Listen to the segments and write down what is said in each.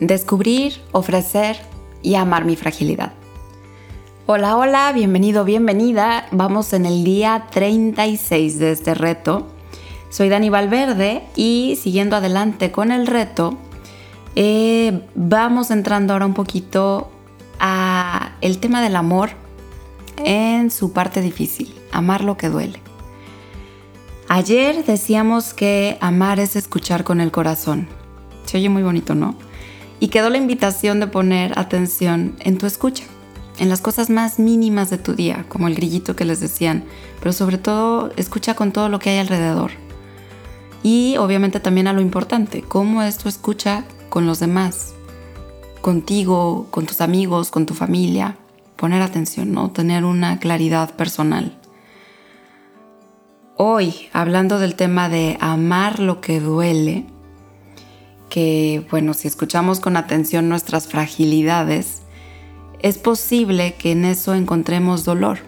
descubrir, ofrecer y amar mi fragilidad. Hola, hola, bienvenido, bienvenida. Vamos en el día 36 de este reto. Soy Dani Valverde y siguiendo adelante con el reto, eh, vamos entrando ahora un poquito a el tema del amor en su parte difícil, amar lo que duele. Ayer decíamos que amar es escuchar con el corazón. Se oye muy bonito, ¿no? Y quedó la invitación de poner atención en tu escucha, en las cosas más mínimas de tu día, como el grillito que les decían, pero sobre todo escucha con todo lo que hay alrededor. Y obviamente también a lo importante, cómo es tu escucha con los demás, contigo, con tus amigos, con tu familia. Poner atención, ¿no? Tener una claridad personal. Hoy, hablando del tema de amar lo que duele, que, bueno, si escuchamos con atención nuestras fragilidades, es posible que en eso encontremos dolor.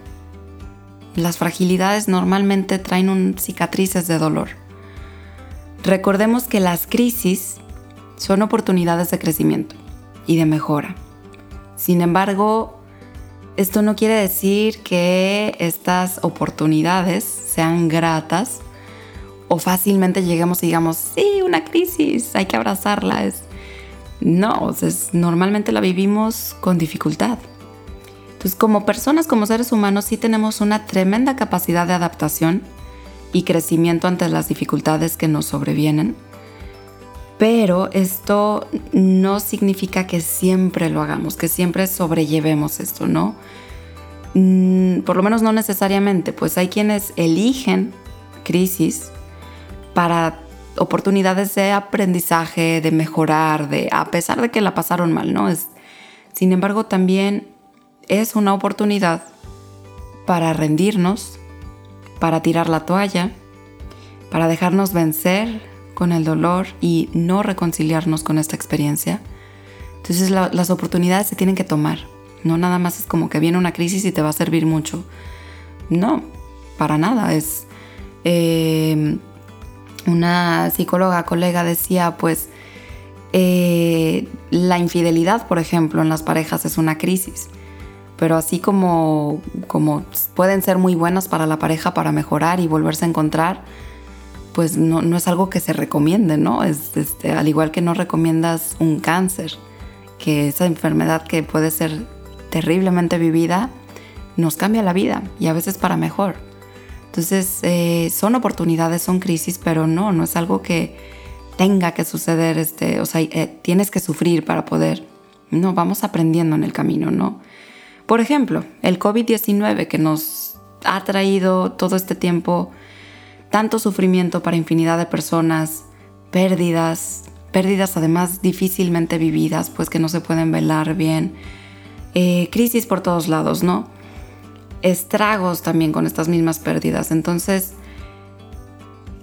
Las fragilidades normalmente traen cicatrices de dolor. Recordemos que las crisis son oportunidades de crecimiento y de mejora. Sin embargo, esto no quiere decir que estas oportunidades sean gratas o fácilmente lleguemos y digamos, sí, una crisis, hay que abrazarla. Es, no, normalmente la vivimos con dificultad. Entonces, como personas, como seres humanos, sí tenemos una tremenda capacidad de adaptación y crecimiento ante las dificultades que nos sobrevienen. Pero esto no significa que siempre lo hagamos, que siempre sobrellevemos esto, ¿no? Mm, por lo menos no necesariamente, pues hay quienes eligen crisis para oportunidades de aprendizaje, de mejorar, de a pesar de que la pasaron mal, ¿no? Es, sin embargo, también es una oportunidad para rendirnos, para tirar la toalla, para dejarnos vencer con el dolor y no reconciliarnos con esta experiencia. Entonces las oportunidades se tienen que tomar. No nada más es como que viene una crisis y te va a servir mucho. No, para nada. Es eh, una psicóloga colega decía, pues, eh, la infidelidad, por ejemplo, en las parejas es una crisis. Pero así como, como pueden ser muy buenas para la pareja para mejorar y volverse a encontrar, pues no, es algo que se recomiende, ¿no? Es, este, al igual que no recomiendas un cáncer, que esa enfermedad que puede ser terriblemente vivida, nos cambia la vida y a veces para mejor. Entonces, eh, son oportunidades, son crisis, pero no, no es algo que tenga que suceder, este, o sea, eh, tienes que sufrir para poder. No, vamos aprendiendo en el camino, ¿no? Por ejemplo, el COVID-19 que nos ha traído todo este tiempo tanto sufrimiento para infinidad de personas, pérdidas, pérdidas además difícilmente vividas, pues que no se pueden velar bien, eh, crisis por todos lados, ¿no? Estragos también con estas mismas pérdidas. Entonces,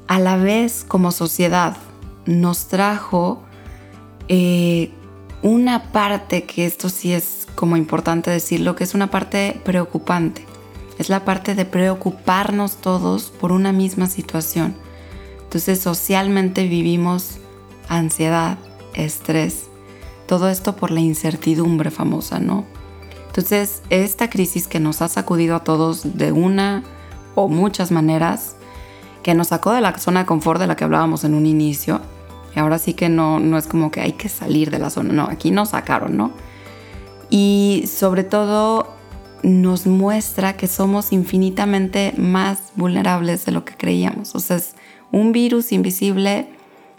a la vez como sociedad nos trajo eh, una parte que esto sí es como importante decirlo, que es una parte preocupante. Es la parte de preocuparnos todos por una misma situación. Entonces socialmente vivimos ansiedad, estrés, todo esto por la incertidumbre famosa, ¿no? Entonces, esta crisis que nos ha sacudido a todos de una o muchas maneras, que nos sacó de la zona de confort de la que hablábamos en un inicio, y ahora sí que no, no es como que hay que salir de la zona, no, aquí nos sacaron, ¿no? Y sobre todo nos muestra que somos infinitamente más vulnerables de lo que creíamos. O sea, es un virus invisible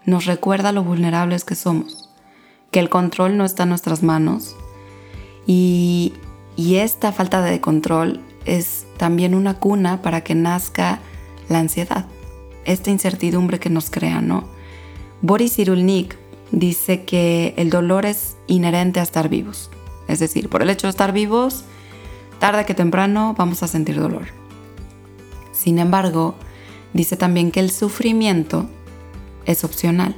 nos recuerda lo vulnerables que somos, que el control no está en nuestras manos y y esta falta de control es también una cuna para que nazca la ansiedad, esta incertidumbre que nos crea, ¿no? Boris Cyrulnik dice que el dolor es inherente a estar vivos. Es decir, por el hecho de estar vivos, tarde que temprano vamos a sentir dolor. Sin embargo, dice también que el sufrimiento es opcional.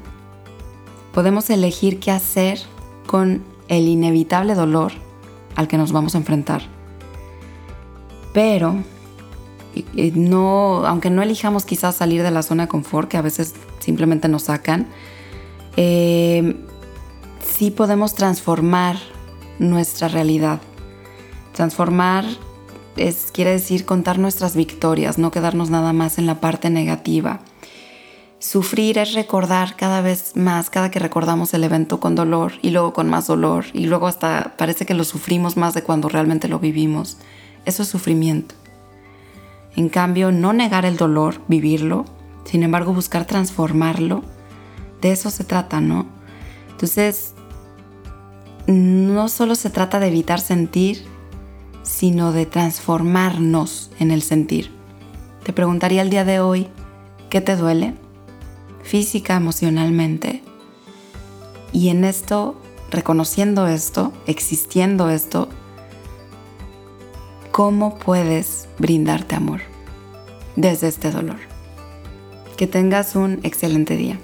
Podemos elegir qué hacer con el inevitable dolor al que nos vamos a enfrentar. Pero no, aunque no elijamos quizás salir de la zona de confort, que a veces simplemente nos sacan, eh, sí podemos transformar nuestra realidad. Transformar es, quiere decir contar nuestras victorias, no quedarnos nada más en la parte negativa. Sufrir es recordar cada vez más, cada que recordamos el evento con dolor y luego con más dolor y luego hasta parece que lo sufrimos más de cuando realmente lo vivimos. Eso es sufrimiento. En cambio, no negar el dolor, vivirlo, sin embargo buscar transformarlo, de eso se trata, ¿no? Entonces, no solo se trata de evitar sentir, sino de transformarnos en el sentir. Te preguntaría el día de hoy, ¿qué te duele? Física, emocionalmente. Y en esto, reconociendo esto, existiendo esto, ¿cómo puedes brindarte amor desde este dolor? Que tengas un excelente día.